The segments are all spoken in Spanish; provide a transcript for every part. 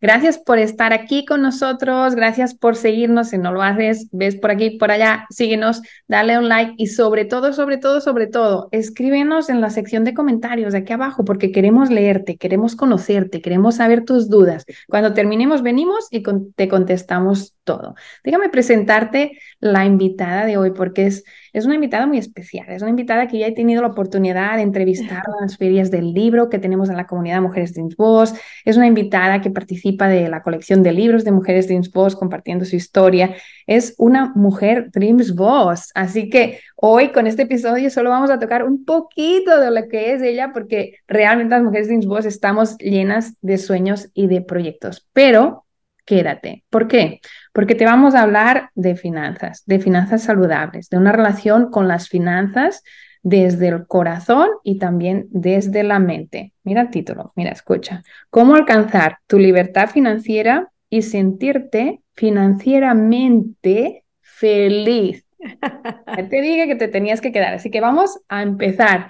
Gracias por estar aquí con nosotros, gracias por seguirnos, si no lo haces, ves por aquí, por allá, síguenos, dale un like y sobre todo, sobre todo, sobre todo, escríbenos en la sección de comentarios de aquí abajo porque queremos leerte, queremos conocerte, queremos saber tus dudas. Cuando terminemos venimos y te contestamos todo. Déjame presentarte la invitada de hoy porque es es una invitada muy especial, es una invitada que ya he tenido la oportunidad de entrevistar en las ferias del libro que tenemos en la comunidad Mujeres Dreams Boss, es una invitada que participa de la colección de libros de Mujeres Dreams Boss compartiendo su historia, es una mujer Dreams Boss, así que hoy con este episodio solo vamos a tocar un poquito de lo que es ella porque realmente las Mujeres Dreams Boss estamos llenas de sueños y de proyectos, pero quédate. ¿Por qué? Porque te vamos a hablar de finanzas, de finanzas saludables, de una relación con las finanzas desde el corazón y también desde la mente. Mira el título, mira, escucha. ¿Cómo alcanzar tu libertad financiera y sentirte financieramente feliz? te dije que te tenías que quedar, así que vamos a empezar.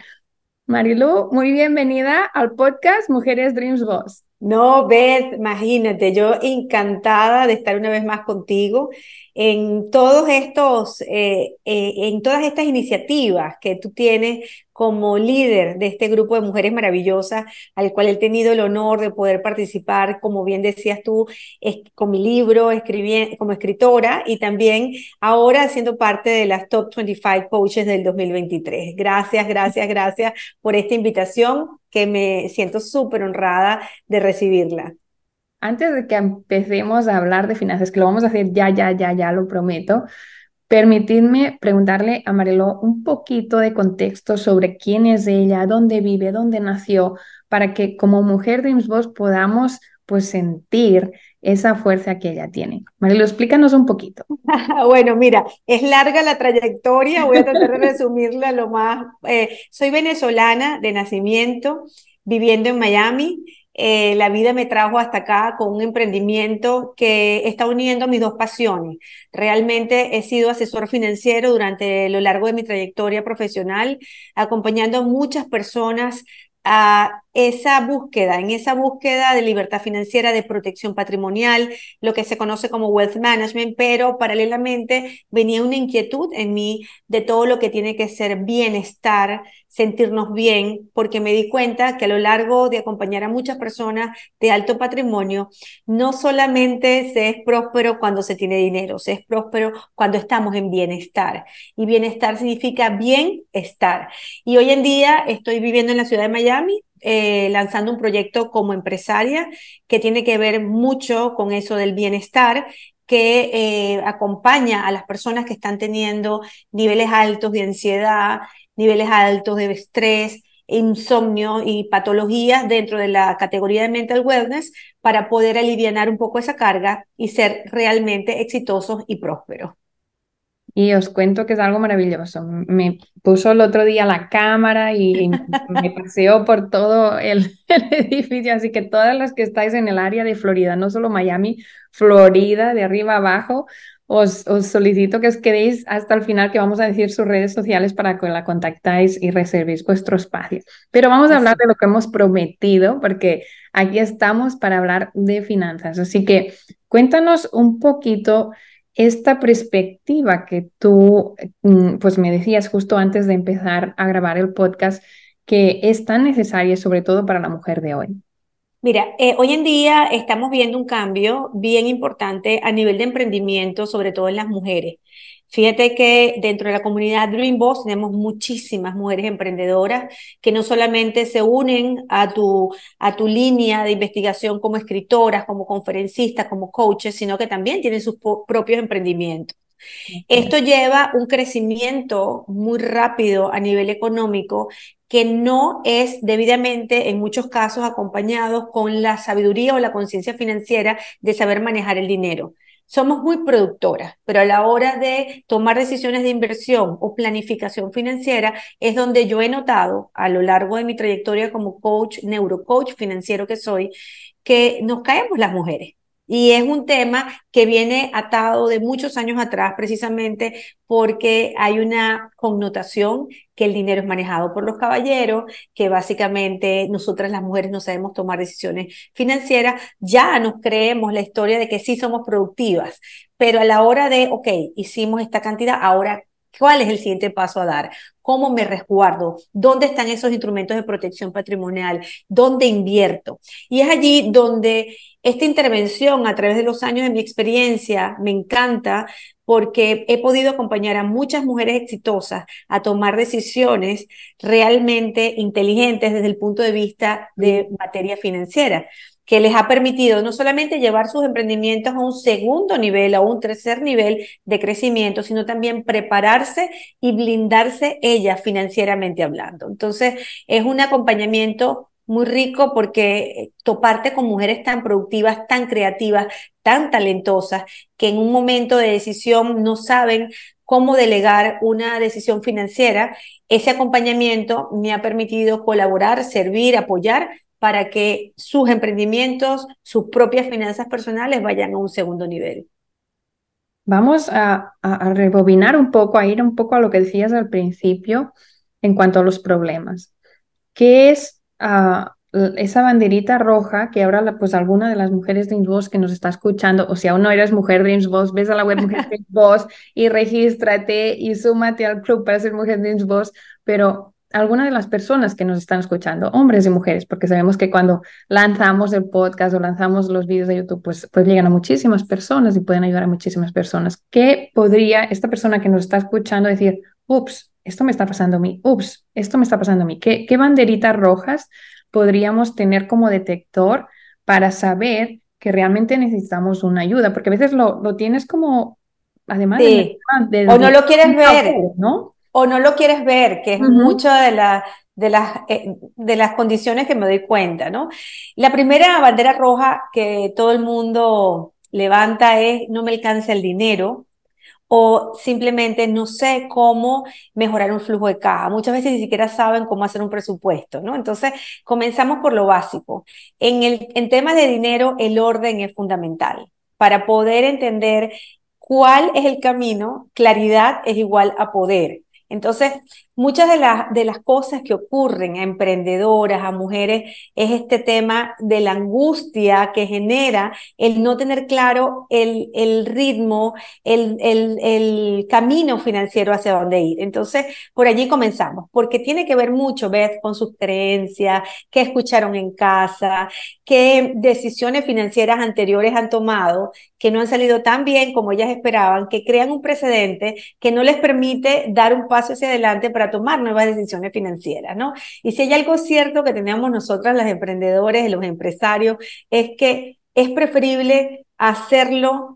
Marilu, muy bienvenida al podcast Mujeres Dreams Boss. No, Beth, imagínate, yo encantada de estar una vez más contigo en todos estos, eh, eh, en todas estas iniciativas que tú tienes como líder de este grupo de mujeres maravillosas, al cual he tenido el honor de poder participar, como bien decías tú, con mi libro, como escritora y también ahora siendo parte de las Top 25 Coaches del 2023. Gracias, gracias, gracias por esta invitación que me siento súper honrada de recibirla. Antes de que empecemos a hablar de finanzas, que lo vamos a hacer ya, ya, ya, ya, lo prometo, permitidme preguntarle a Marelo un poquito de contexto sobre quién es ella, dónde vive, dónde nació, para que como mujer de Boss podamos pues sentir esa fuerza que ella tiene. Marilo, explícanos un poquito. bueno, mira, es larga la trayectoria, voy a tratar de resumirla lo más. Eh, soy venezolana de nacimiento, viviendo en Miami. Eh, la vida me trajo hasta acá con un emprendimiento que está uniendo mis dos pasiones. Realmente he sido asesor financiero durante lo largo de mi trayectoria profesional, acompañando a muchas personas a esa búsqueda, en esa búsqueda de libertad financiera, de protección patrimonial, lo que se conoce como wealth management, pero paralelamente venía una inquietud en mí de todo lo que tiene que ser bienestar, sentirnos bien, porque me di cuenta que a lo largo de acompañar a muchas personas de alto patrimonio, no solamente se es próspero cuando se tiene dinero, se es próspero cuando estamos en bienestar. Y bienestar significa bienestar. Y hoy en día estoy viviendo en la ciudad de Miami, eh, lanzando un proyecto como empresaria que tiene que ver mucho con eso del bienestar que eh, acompaña a las personas que están teniendo niveles altos de ansiedad, niveles altos de estrés, insomnio y patologías dentro de la categoría de mental wellness para poder aliviar un poco esa carga y ser realmente exitosos y prósperos. Y os cuento que es algo maravilloso. Me puso el otro día la cámara y me paseó por todo el, edificio, así que todas las que estáis en el área de Florida, no solo Miami, Florida, de arriba abajo, os, os, solicito que os quedéis hasta el final, que vamos a decir sus redes sociales para que la contactáis y reservéis vuestro espacio. Pero vamos a hablar de lo que hemos prometido, porque aquí estamos para hablar de finanzas. Así que cuéntanos un poquito esta perspectiva que tú mm, pues me decías justo antes de empezar a grabar el podcast que es tan necesaria sobre todo para la mujer de hoy. Mira, eh, hoy en día estamos viendo un cambio bien importante a nivel de emprendimiento, sobre todo en las mujeres. Fíjate que dentro de la comunidad Dream Boss tenemos muchísimas mujeres emprendedoras que no solamente se unen a tu, a tu línea de investigación como escritoras, como conferencistas, como coaches, sino que también tienen sus propios emprendimientos. Esto lleva un crecimiento muy rápido a nivel económico que no es debidamente, en muchos casos, acompañado con la sabiduría o la conciencia financiera de saber manejar el dinero somos muy productoras, pero a la hora de tomar decisiones de inversión o planificación financiera es donde yo he notado a lo largo de mi trayectoria como coach, neurocoach financiero que soy, que nos caemos las mujeres. Y es un tema que viene atado de muchos años atrás, precisamente porque hay una connotación que el dinero es manejado por los caballeros, que básicamente nosotras las mujeres no sabemos tomar decisiones financieras, ya nos creemos la historia de que sí somos productivas, pero a la hora de, ok, hicimos esta cantidad, ahora ¿Cuál es el siguiente paso a dar? ¿Cómo me resguardo? ¿Dónde están esos instrumentos de protección patrimonial? ¿Dónde invierto? Y es allí donde esta intervención a través de los años de mi experiencia me encanta porque he podido acompañar a muchas mujeres exitosas a tomar decisiones realmente inteligentes desde el punto de vista de materia financiera que les ha permitido no solamente llevar sus emprendimientos a un segundo nivel, a un tercer nivel de crecimiento, sino también prepararse y blindarse ellas financieramente hablando. Entonces, es un acompañamiento muy rico porque toparte con mujeres tan productivas, tan creativas, tan talentosas, que en un momento de decisión no saben cómo delegar una decisión financiera, ese acompañamiento me ha permitido colaborar, servir, apoyar para que sus emprendimientos, sus propias finanzas personales vayan a un segundo nivel. Vamos a, rebobinar un poco, a ir un poco a lo que decías al principio en cuanto a los problemas. ¿Qué es ah, esa banderita roja que ahora pues alguna de las mujeres de Boss que nos está escuchando, o si aún no eres mujer de Boss, ves a la web Mujer Boss y regístrate y súmate al club para ser mujer de Boss, pero alguna de las personas que nos están escuchando, hombres y mujeres, porque sabemos que cuando lanzamos el podcast o lanzamos los vídeos de YouTube, pues, pues llegan a muchísimas personas y pueden ayudar a muchísimas personas. ¿Qué podría esta persona que nos está escuchando decir, ups, esto me está pasando a mí, ups, esto me está pasando a mí? ¿Qué, qué banderitas rojas podríamos tener como detector para saber que realmente necesitamos una ayuda? Porque a veces lo, lo tienes como, además de, o no lo quieres ver, ¿no? O no lo quieres ver, que es mucho de, la, de, las, eh, de las condiciones que me doy cuenta, ¿no? La primera bandera roja que todo el mundo levanta es no me alcanza el dinero o simplemente no sé cómo mejorar un flujo de caja. Muchas veces ni siquiera saben cómo hacer un presupuesto, ¿no? Entonces, comenzamos por lo básico. En, el, en temas de dinero, el orden es fundamental para poder entender cuál es el camino, claridad es igual a poder. Entonces, muchas de, las de las cosas que ocurren a emprendedoras, a mujeres, es este tema de la angustia que genera el no tener claro el, el ritmo, el, el, el, camino financiero hacia dónde ir. Entonces, por allí comenzamos, porque tiene que ver mucho, ¿ves? Con sus creencias, qué escucharon en casa, qué decisiones financieras anteriores han tomado que no han salido tan bien como ellas esperaban, que crean un precedente que no les permite dar un paso hacia adelante para tomar nuevas decisiones financieras, ¿no? Y si hay algo cierto que tenemos nosotras, las emprendedores y los empresarios, es que es preferible hacerlo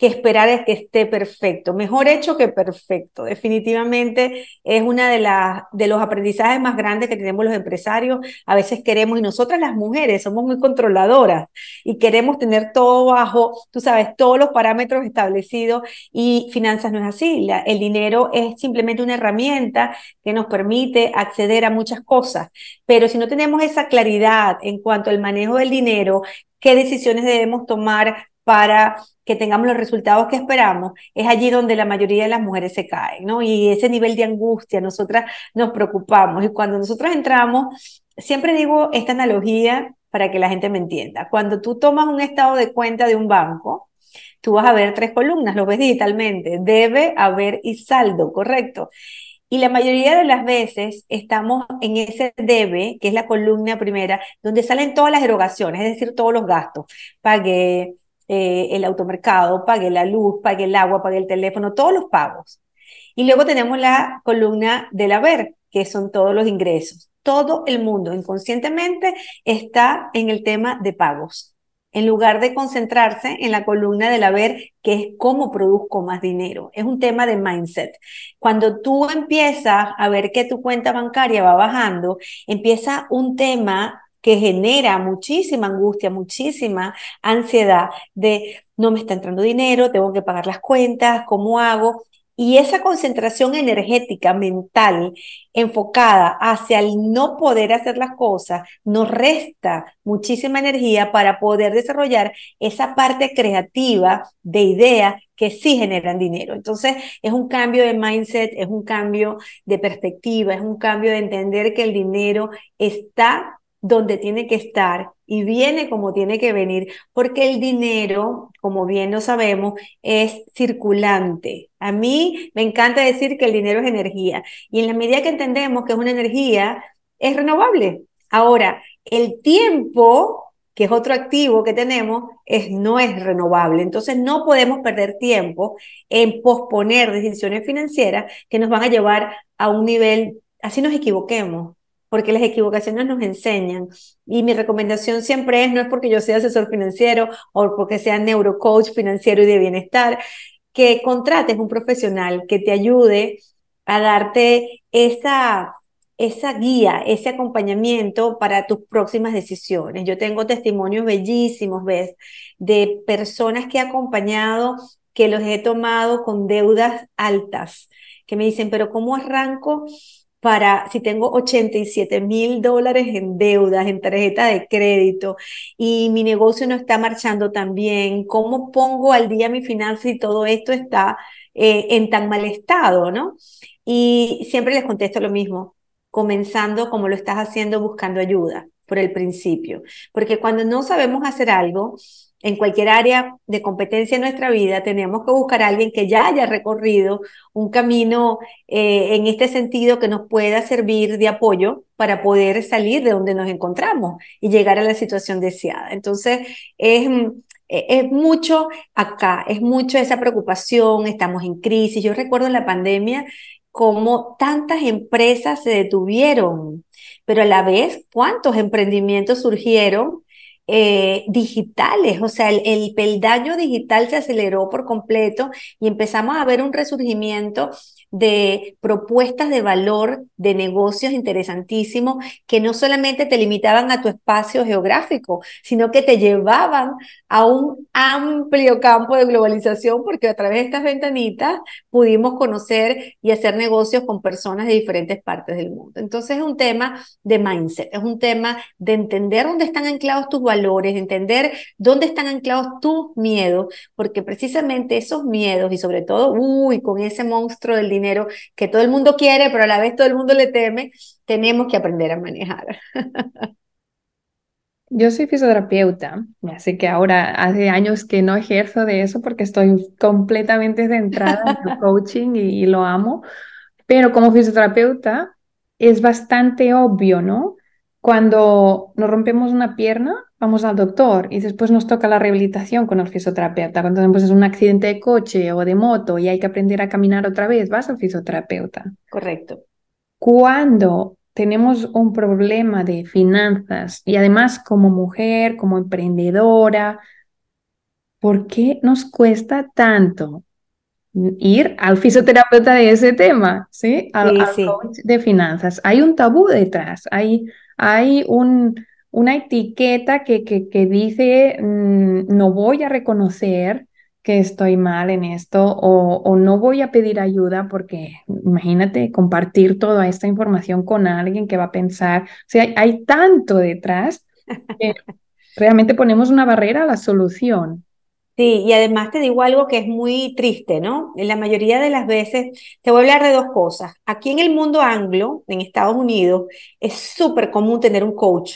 que esperar es que esté perfecto. Mejor hecho que perfecto. Definitivamente es una de, las de los aprendizajes más grandes que tenemos los empresarios. A veces queremos, y nosotras las mujeres somos muy controladoras y queremos tener todo bajo, tú sabes, todos los parámetros establecidos y finanzas no es así. el dinero es simplemente una herramienta que nos permite acceder a muchas cosas. Pero si no tenemos esa claridad en cuanto al manejo del dinero, qué decisiones debemos tomar para que tengamos los resultados que esperamos, es allí donde la mayoría de las mujeres se caen, ¿no? Y ese nivel de angustia, nosotras nos preocupamos. Y cuando nosotros entramos, siempre digo esta analogía para que la gente me entienda. Cuando tú tomas un estado de cuenta de un banco, tú vas a ver tres columnas, lo ves digitalmente, debe haber y saldo, correcto. Y la mayoría de las veces estamos en ese debe, que es la columna primera, donde salen todas las erogaciones, es decir, todos los gastos. Pagué eh, el automercado, pagué la luz, pagué el agua, pagué el teléfono, todos los pagos. Y luego tenemos la columna del haber, que son todos los ingresos. Todo el mundo inconscientemente está en el tema de pagos en lugar de concentrarse en la columna del haber, que es cómo produzco más dinero. Es un tema de mindset. Cuando tú empiezas a ver que tu cuenta bancaria va bajando, empieza un tema que genera muchísima angustia, muchísima ansiedad de no me está entrando dinero, tengo que pagar las cuentas, ¿cómo hago? Y esa concentración energética mental enfocada hacia el no poder hacer las cosas nos resta muchísima energía para poder desarrollar esa parte creativa de ideas que sí generan dinero. Entonces, es un cambio de mindset, es un cambio de perspectiva, es un cambio de entender que el dinero está donde tiene que estar y viene como tiene que venir, porque el dinero, como bien lo sabemos, es circulante. A mí me encanta decir que el dinero es energía y en la medida que entendemos que es una energía, es renovable. Ahora, el tiempo que es otro activo que tenemos, es, no es renovable. Entonces no podemos perder tiempo en posponer decisiones financieras que nos van a llevar a un nivel, así nos equivoquemos, porque las equivocaciones nos enseñan. Y mi recomendación siempre es, no es porque yo sea asesor financiero o porque sea neurocoach financiero y de bienestar, que contrates un profesional que te ayude a darte esa, esa guía, ese acompañamiento para tus próximas decisiones. Yo tengo testimonios bellísimos, ¿ves? De personas que he acompañado, que los he tomado con deudas altas, que me dicen, pero ¿cómo arranco? Para si tengo 87 mil dólares en deudas, en tarjeta de crédito y mi negocio no está marchando tan bien, ¿cómo pongo al día mi finanza y todo esto está eh, en tan mal estado, ¿no? Y siempre les contesto lo mismo, comenzando como lo estás haciendo buscando ayuda por el principio, porque cuando no sabemos hacer algo, en cualquier área de competencia en nuestra vida, tenemos que buscar a alguien que ya haya recorrido un camino eh, en este sentido que nos pueda servir de apoyo para poder salir de donde nos encontramos y llegar a la situación deseada. Entonces, es, e, es mucho acá, es mucho esa preocupación, estamos en crisis. Yo recuerdo en la pandemia cómo tantas empresas se detuvieron, pero a la vez cuántos emprendimientos surgieron eh, digitales, o sea, el, el, peldaño digital se aceleró por completo y empezamos a ver un resurgimiento de propuestas de valor de negocios interesantísimos que no solamente te limitaban a tu espacio geográfico, sino que te llevaban a un amplio campo de globalización porque a través de estas ventanitas pudimos conocer y hacer negocios con personas de diferentes partes del mundo. Entonces es un tema de mindset, es un tema de entender dónde están anclados tus valores, de entender dónde están anclados tus miedos, porque precisamente esos miedos y sobre todo, uy, con ese monstruo del dinero, dinero que todo el mundo quiere, pero a la vez todo el mundo le teme, tenemos que aprender a manejar. Yo soy fisioterapeuta, así que ahora hace años que no ejerzo de eso porque estoy completamente centrada en el coaching y, y lo amo, pero como fisioterapeuta es bastante obvio, ¿no? Cuando nos rompemos una pierna, vamos al doctor y después nos toca la rehabilitación con el fisioterapeuta. Cuando tenemos un accidente de coche o de moto y hay que aprender a caminar otra vez, vas al fisioterapeuta. Correcto. Cuando tenemos un problema de finanzas y además como mujer, como emprendedora, ¿por qué nos cuesta tanto ir al fisioterapeuta de ese tema, ¿sí? Al, coach de finanzas. Hay un tabú detrás, hay, hay un, una etiqueta que, que, dice mm, no voy a reconocer que estoy mal en esto o, no voy a pedir ayuda porque imagínate compartir toda esta información con alguien que va a pensar, o sea, hay, tanto detrás que realmente ponemos una barrera a la solución. Sí, y además te digo algo que es muy triste, ¿no? En la mayoría de las veces, te voy a hablar de dos cosas. Aquí en el mundo anglo, en Estados Unidos, es súper común tener un coach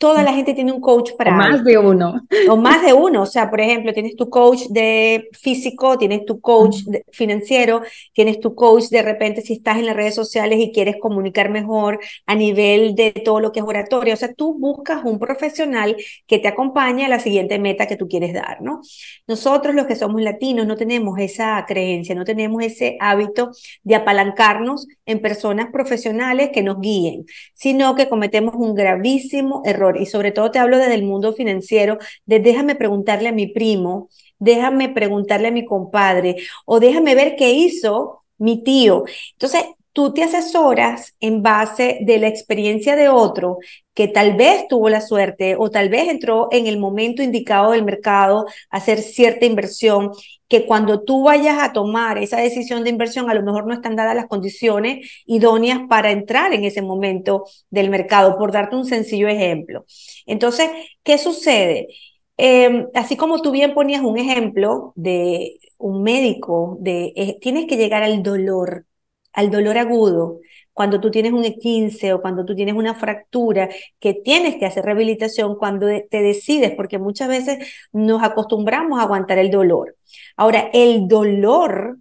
toda la gente tiene un coach para... O más de uno. O más de uno. O sea, por ejemplo, tienes tu coach de físico, tienes tu coach financiero, tienes tu coach de repente si estás en las redes sociales y quieres comunicar mejor a nivel de todo lo que es oratoria. O sea, tú buscas un profesional que te acompañe a la siguiente meta que tú quieres dar, ¿no? Nosotros los que somos latinos no tenemos esa creencia, no tenemos ese hábito de apalancarnos en personas profesionales que nos guíen, sino que cometemos un gravísimo error y sobre todo te hablo desde el mundo financiero, de déjame preguntarle a mi primo, déjame preguntarle a mi compadre o déjame ver qué hizo mi tío. Entonces, tú te asesoras en base de la experiencia de otro que tal vez tuvo la suerte o tal vez entró en el momento indicado del mercado a hacer cierta inversión, que cuando tú vayas a tomar esa decisión de inversión, a lo mejor no están dadas las condiciones idóneas para entrar en ese momento del mercado, por darte un sencillo ejemplo. Entonces, ¿qué sucede? Em, así como tú bien ponías un ejemplo de un médico, de eh, tienes que llegar al dolor al dolor agudo, cuando tú tienes un E15 o cuando tú tienes una fractura, que tienes que hacer rehabilitación cuando te decides, porque muchas veces nos acostumbramos a aguantar el dolor. Ahora, el dolor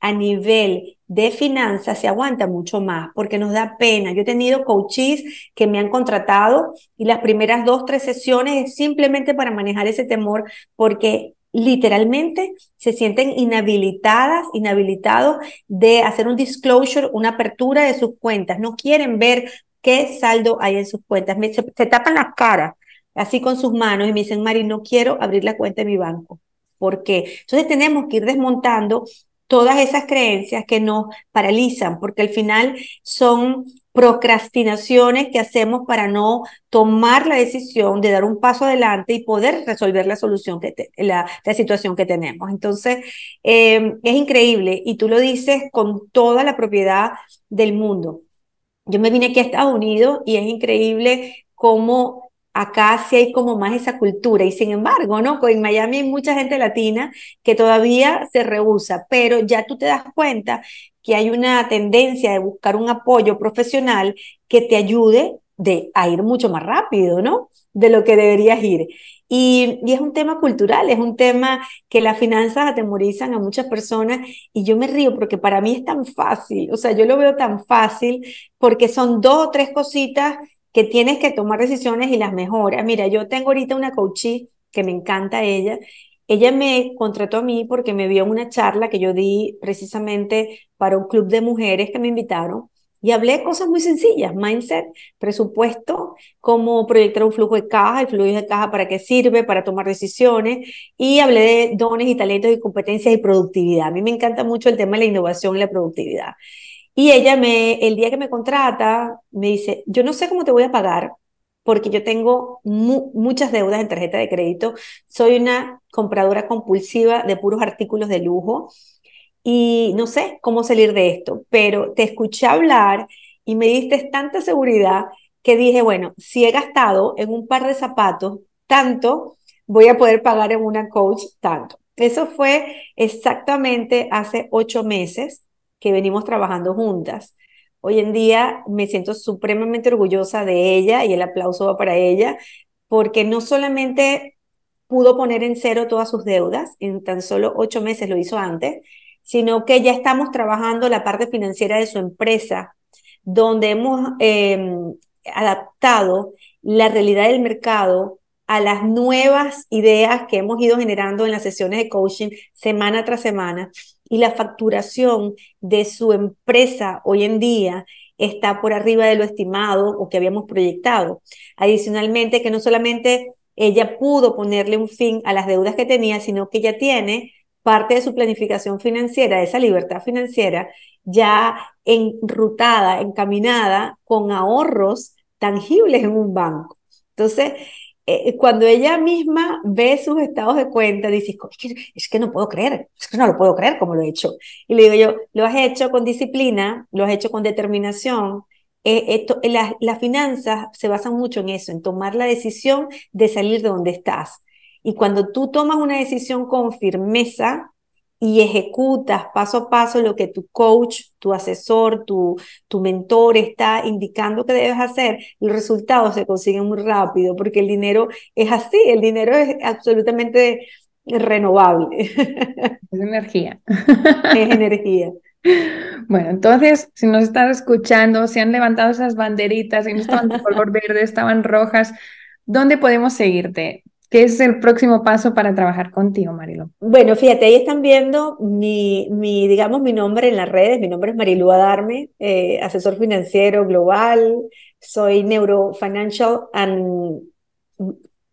a nivel de finanzas se aguanta mucho más porque nos da pena. Yo he tenido coaches que me han contratado y las primeras dos, tres sesiones es simplemente para manejar ese temor porque literalmente se sienten inhabilitadas, inhabilitados de hacer un disclosure, una apertura de sus cuentas. No quieren ver qué saldo hay en sus cuentas. se, tapan las caras así con sus manos y me dicen, Mari, no quiero abrir la cuenta de mi banco. ¿Por qué? Entonces tenemos que ir desmontando todas esas creencias que nos paralizan, porque al final son procrastinaciones que hacemos para no tomar la decisión de dar un paso adelante y poder resolver la solución que la, situación que tenemos. Entonces, em, es increíble y tú lo dices con toda la propiedad del mundo. Yo me vine aquí a Estados Unidos y es increíble cómo acá sí hay como más esa cultura y sin embargo, ¿no? En Miami hay mucha gente latina que todavía se rehúsa, pero ya tú te das cuenta que hay una tendencia de buscar un apoyo profesional que te ayude de, a ir mucho más rápido, ¿no? De lo que deberías ir. Y, y, es un tema cultural, es un tema que las finanzas atemorizan a muchas personas y yo me río porque para mí es tan fácil, o sea, yo lo veo tan fácil porque son dos o tres cositas que tienes que tomar decisiones y las mejoras. Mira, yo tengo ahorita una coachee que me encanta ella. Ella me contrató a mí porque me vio en una charla que yo di precisamente para un club de mujeres que me invitaron y hablé cosas muy sencillas, mindset, presupuesto, cómo proyectar un flujo de caja, el flujo de caja para qué sirve, para tomar decisiones, y hablé de dones y talentos y competencias y productividad. A mí me encanta mucho el tema de la innovación y la productividad. Y ella me, el día que me contrata, me dice, yo no sé cómo te voy a pagar porque yo tengo muchas deudas en tarjeta de crédito. Soy una compradora compulsiva de puros artículos de lujo y no sé cómo salir de esto, pero te escuché hablar y me diste tanta seguridad que dije, bueno, si he gastado en un par de zapatos tanto, voy a poder pagar en una coach tanto. Eso fue exactamente hace ocho meses que venimos trabajando juntas. Hoy en día me siento supremamente orgullosa de ella y el aplauso va para ella, porque no solamente pudo poner en cero todas sus deudas, en tan solo ocho meses lo hizo antes, sino que ya estamos trabajando la parte financiera de su empresa, donde hemos em, adaptado la realidad del mercado a las nuevas ideas que hemos ido generando en las sesiones de coaching semana tras semana y la facturación de su empresa hoy en día está por arriba de lo estimado o que habíamos proyectado. Adicionalmente, que no solamente ella pudo ponerle un fin a las deudas que tenía, sino que ella tiene parte de su planificación financiera, esa libertad financiera, ya enrutada, encaminada con ahorros tangibles en un banco. Entonces, eh, cuando ella misma ve sus estados de cuenta, dice, es que, no puedo creer, es que no lo puedo creer como lo he hecho. Y le digo yo, lo has hecho con disciplina, lo has hecho con determinación. Eh, esto, las finanzas se basan mucho en eso, en tomar la decisión de salir de donde estás. Y cuando tú tomas una decisión con firmeza, y ejecutas paso a paso lo que tu coach, tu asesor, tu, tu mentor está indicando que debes hacer, los resultados se consiguen muy rápido porque el dinero es así, el dinero es absolutamente renovable. Es energía. Es energía. Bueno, entonces, si nos estás escuchando, si han levantado esas banderitas y no estaban de color verde, estaban rojas, ¿dónde podemos seguirte? ¿Qué es el próximo paso para trabajar contigo, Marilo? Bueno, fíjate, ahí están viendo mi, mi digamos, mi nombre en las redes. Mi nombre es Marilu Adarme, eh, asesor financiero global. Soy neurofinancial and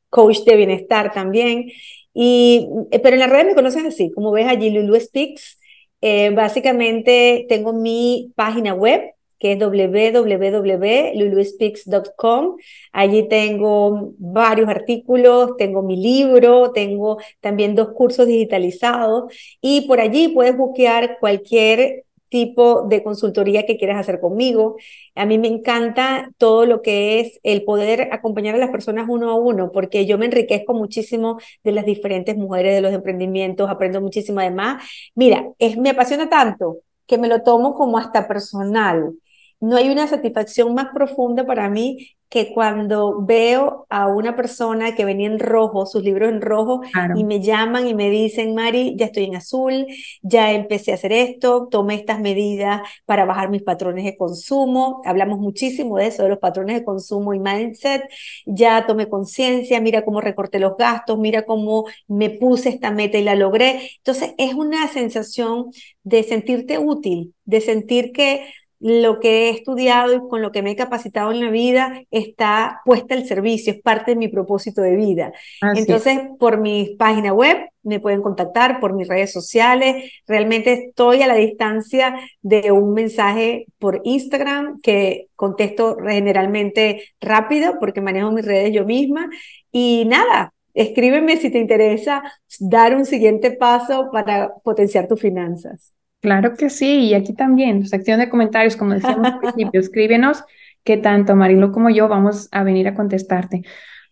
coach de bienestar también. Y, eh, pero en las redes me conoces así, como ves allí, Lulu Speaks. Eh, básicamente tengo mi página web, que es www.luluespeaks.com. Allí tengo varios artículos, tengo mi libro, tengo también dos cursos digitalizados y por allí puedes buscar cualquier tipo de consultoría que quieras hacer conmigo. A mí me encanta todo lo que es el poder acompañar a las personas uno a uno, porque yo me enriquezco muchísimo de las diferentes mujeres, de los emprendimientos, aprendo muchísimo además. Mira, es, me apasiona tanto que me lo tomo como hasta personal. No hay una satisfacción más profunda para mí que cuando veo a una persona que venía en rojo, sus libros en rojo, y me llaman y me dicen, Mari, ya estoy en azul, ya empecé a hacer esto, tomé estas medidas para bajar mis patrones de consumo, hablamos muchísimo de eso, de los patrones de consumo y mindset, ya tomé conciencia, mira cómo recorté los gastos, mira cómo me puse esta meta y la logré. Entonces es una sensación de sentirte útil, de sentir que lo que he estudiado y con lo que me he capacitado en la vida está puesta al servicio, es parte de mi propósito de vida. Entonces, por mi página web me pueden contactar, por mis redes sociales. Realmente estoy a la distancia de un mensaje por Instagram que contesto generalmente rápido porque manejo mis redes yo misma. Y nada, escríbeme si te interesa dar un siguiente paso para potenciar tus finanzas. Claro que sí, y aquí también, sección de comentarios, como decíamos al principio, escríbenos que tanto Marilo como yo vamos a venir a contestarte.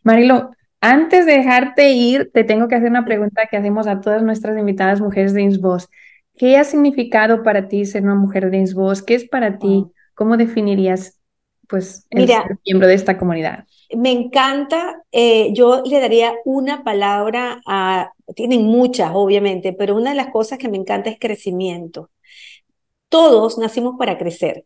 Marilo, antes de dejarte ir, te tengo que hacer una pregunta que hacemos a todas nuestras invitadas mujeres de Insboss. ¿Qué ha significado para ti ser una mujer de Insboss? ¿Qué es para ti? ¿Cómo definirías pues, ser miembro de esta comunidad? Me encanta, eh, yo le daría una palabra a, tienen muchas obviamente, pero una de las cosas que me encanta es crecimiento. Todos nacimos para crecer.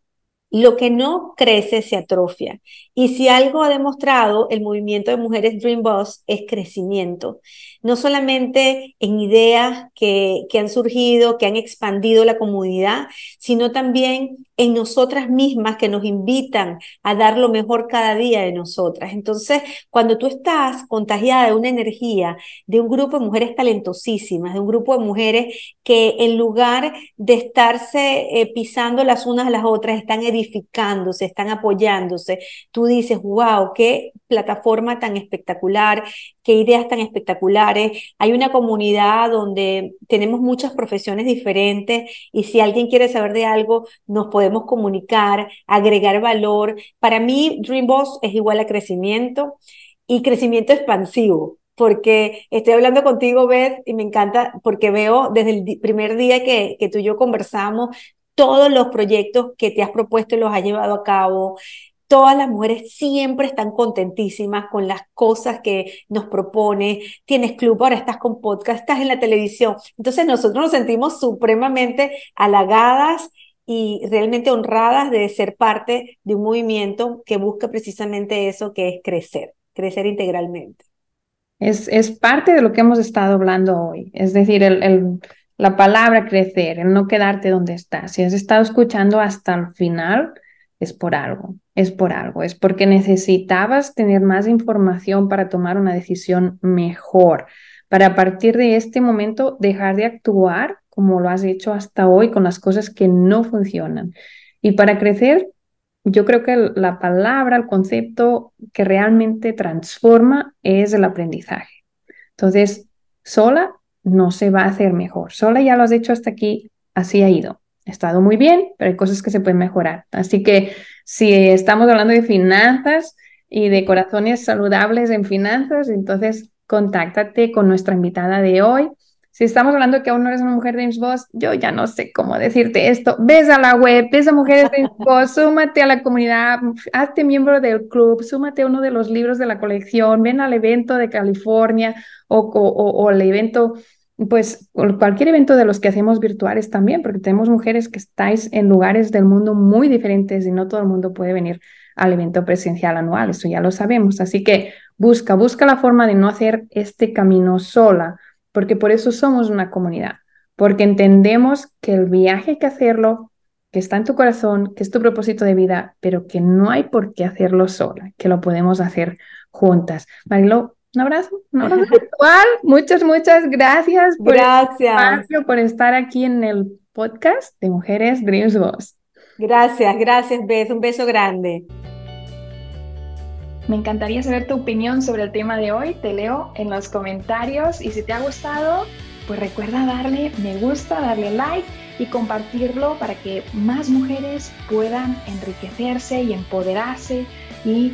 Lo que no crece se atrofia. Y si algo ha demostrado el movimiento de mujeres Dream Boss es crecimiento. No solamente en ideas que, que han surgido, que han expandido la comunidad, sino también en nosotras mismas que nos invitan a dar lo mejor cada día de nosotras. Entonces, cuando tú estás contagiada de una energía, de un grupo de mujeres talentosísimas, de un grupo de mujeres que en lugar de estarse eh, pisando las unas a las otras, están edificándose, están apoyándose, tú dices, wow, qué plataforma tan espectacular, qué ideas tan espectaculares. Hay una comunidad donde tenemos muchas profesiones diferentes y si alguien quiere saber de algo, nos podemos comunicar, agregar valor. Para mí, Dream Boss es igual a crecimiento y crecimiento expansivo porque estoy hablando contigo, Beth, y me encanta porque veo desde el primer día que, que tú y yo conversamos todos los proyectos que te has propuesto y los has llevado a cabo, todas las mujeres siempre están contentísimas con las cosas que nos propone. Tienes club, ahora estás con podcast, estás en la televisión. Entonces nosotros nos sentimos supremamente halagadas y realmente honradas de ser parte de un movimiento que busca precisamente eso, que es crecer, crecer integralmente. Es, es parte de lo que hemos estado hablando hoy, es decir, la palabra crecer, el no quedarte donde estás. Si has estado escuchando hasta el final, es por algo, es por algo, es porque necesitabas tener más información para tomar una decisión mejor, para a partir de este momento dejar de actuar como lo has hecho hasta hoy con las cosas que no funcionan. Y para crecer, yo creo que la palabra, el concepto que realmente transforma es el aprendizaje. Entonces, sola no se va a hacer mejor. Sola ya lo has hecho hasta aquí, así ha ido estado muy bien, pero hay cosas que se pueden mejorar. Así que si estamos hablando de finanzas y de corazones saludables en finanzas, entonces contáctate con nuestra invitada de hoy. Si estamos hablando de que aún no eres una mujer Dreams Boss, yo ya no sé cómo decirte esto. Ves a la web, ves a Mujeres Dreams Boss, súmate a la comunidad, hazte miembro del club, súmate a uno de los libros de la colección, ven al evento de California o, o, o el evento pues cualquier evento de los que hacemos virtuales también, porque tenemos mujeres que estáis en lugares del mundo muy diferentes y no todo el mundo puede venir al evento presencial anual, eso ya lo sabemos. Así que busca, busca la forma de no hacer este camino sola, porque por eso somos una comunidad, porque entendemos que el viaje hay que hacerlo, que está en tu corazón, que es tu propósito de vida, pero que no hay por qué hacerlo sola, que lo podemos hacer juntas. Marilo, un abrazo, un abrazo virtual. Muchas, muchas gracias por, gracias. por estar aquí en el podcast de Mujeres Dreams Boss. Gracias, gracias, Beth. Un beso grande. Me encantaría saber tu opinión sobre el tema de hoy. Te leo en los comentarios y si te ha gustado, pues recuerda darle me gusta, darle like y compartirlo para que más mujeres puedan enriquecerse y empoderarse y